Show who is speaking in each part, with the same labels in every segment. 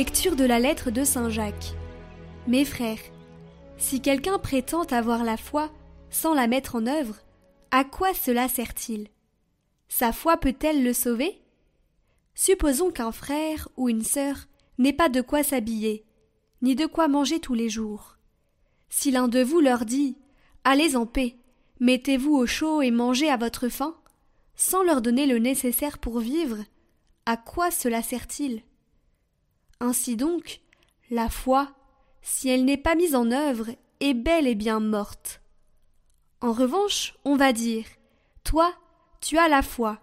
Speaker 1: Lecture de la lettre de Saint Jacques. Mes frères, si quelqu'un prétend avoir la foi sans la mettre en œuvre, à quoi cela sert-il? Sa foi peut-elle le sauver? Supposons qu'un frère ou une sœur n'ait pas de quoi s'habiller, ni de quoi manger tous les jours. Si l'un de vous leur dit Allez en paix, mettez-vous au chaud et mangez à votre faim, sans leur donner le nécessaire pour vivre, à quoi cela sert-il? Ainsi donc, la foi, si elle n'est pas mise en œuvre, est bel et bien morte. En revanche, on va dire Toi, tu as la foi,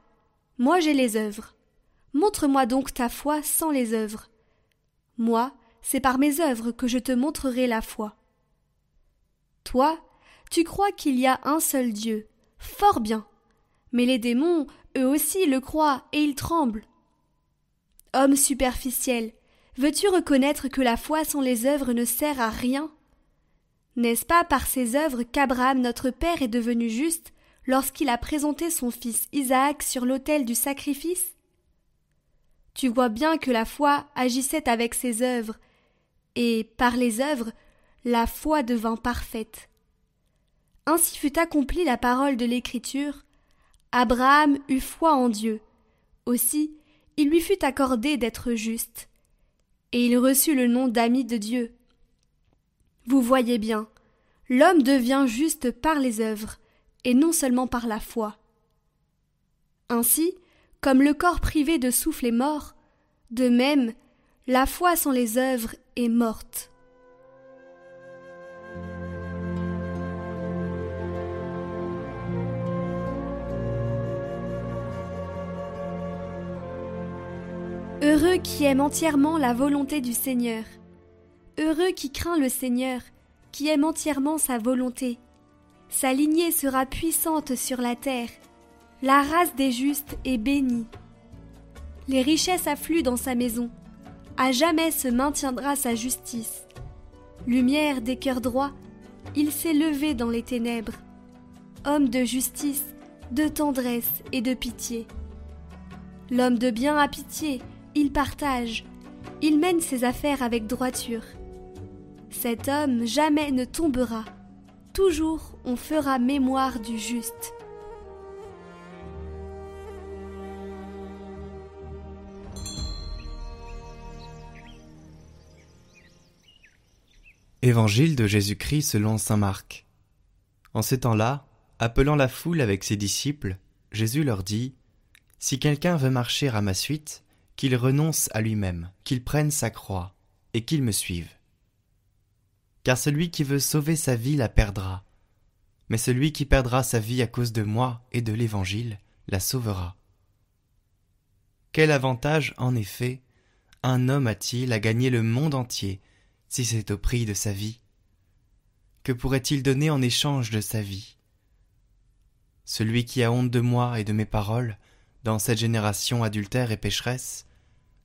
Speaker 1: moi j'ai les œuvres. Montre-moi donc ta foi sans les œuvres. Moi, c'est par mes œuvres que je te montrerai la foi. Toi, tu crois qu'il y a un seul Dieu. Fort bien. Mais les démons, eux aussi, le croient, et ils tremblent. Homme superficiel, veux-tu reconnaître que la foi sans les œuvres ne sert à rien? N'est-ce pas par ses œuvres qu'Abraham notre Père est devenu juste lorsqu'il a présenté son fils Isaac sur l'autel du sacrifice? Tu vois bien que la foi agissait avec ses œuvres, et par les œuvres, la foi devint parfaite. Ainsi fut accomplie la parole de l'Écriture. Abraham eut foi en Dieu. Aussi, il lui fut accordé d'être juste, et il reçut le nom d'ami de Dieu. Vous voyez bien, l'homme devient juste par les œuvres, et non seulement par la foi. Ainsi, comme le corps privé de souffle est mort, de même, la foi sans les œuvres est morte. Heureux qui aime entièrement la volonté du Seigneur. Heureux qui craint le Seigneur, qui aime entièrement sa volonté. Sa lignée sera puissante sur la terre. La race des justes est bénie. Les richesses affluent dans sa maison. À jamais se maintiendra sa justice. Lumière des cœurs droits, il s'est levé dans les ténèbres. Homme de justice, de tendresse et de pitié. L'homme de bien a pitié, il partage, il mène ses affaires avec droiture. Cet homme jamais ne tombera, toujours on fera mémoire du juste.
Speaker 2: Évangile de Jésus-Christ selon saint Marc. En ces temps-là, appelant la foule avec ses disciples, Jésus leur dit Si quelqu'un veut marcher à ma suite, qu'il renonce à lui-même, qu'il prenne sa croix, et qu'il me suive. Car celui qui veut sauver sa vie la perdra, mais celui qui perdra sa vie à cause de moi et de l'Évangile la sauvera. Quel avantage, en effet, un homme a-t-il à gagner le monde entier si c'est au prix de sa vie? Que pourrait-il donner en échange de sa vie? Celui qui a honte de moi et de mes paroles, dans cette génération adultère et pécheresse,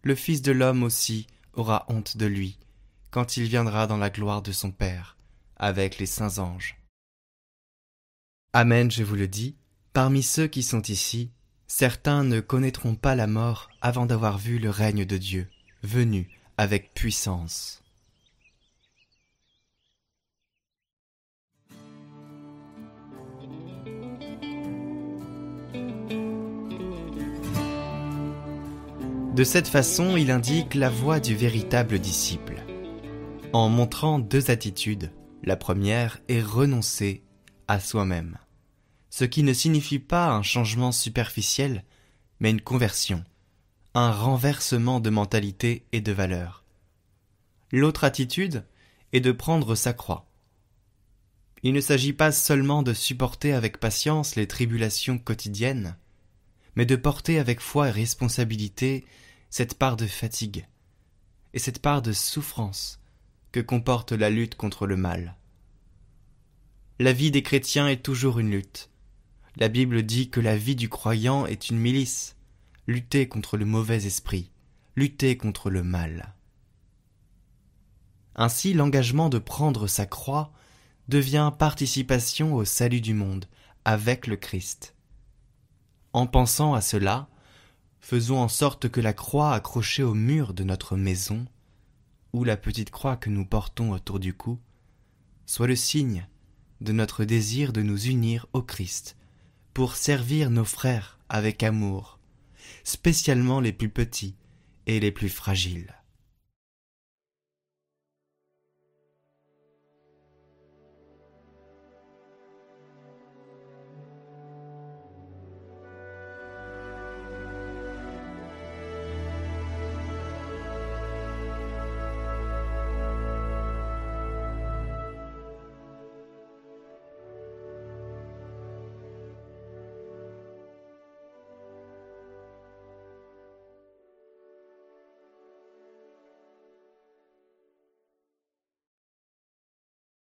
Speaker 2: le Fils de l'homme aussi aura honte de lui, quand il viendra dans la gloire de son Père, avec les saints anges. Amen, je vous le dis, parmi ceux qui sont ici, certains ne connaîtront pas la mort avant d'avoir vu le règne de Dieu, venu avec puissance. De cette façon, il indique la voie du véritable disciple, en montrant deux attitudes. La première est renoncer à soi-même, ce qui ne signifie pas un changement superficiel, mais une conversion, un renversement de mentalité et de valeurs. L'autre attitude est de prendre sa croix. Il ne s'agit pas seulement de supporter avec patience les tribulations quotidiennes, mais de porter avec foi et responsabilité cette part de fatigue et cette part de souffrance que comporte la lutte contre le mal. La vie des chrétiens est toujours une lutte. La Bible dit que la vie du croyant est une milice, lutter contre le mauvais esprit, lutter contre le mal. Ainsi l'engagement de prendre sa croix devient participation au salut du monde avec le Christ. En pensant à cela, faisons en sorte que la croix accrochée au mur de notre maison ou la petite croix que nous portons autour du cou soit le signe de notre désir de nous unir au Christ pour servir nos frères avec amour, spécialement les plus petits et les plus fragiles.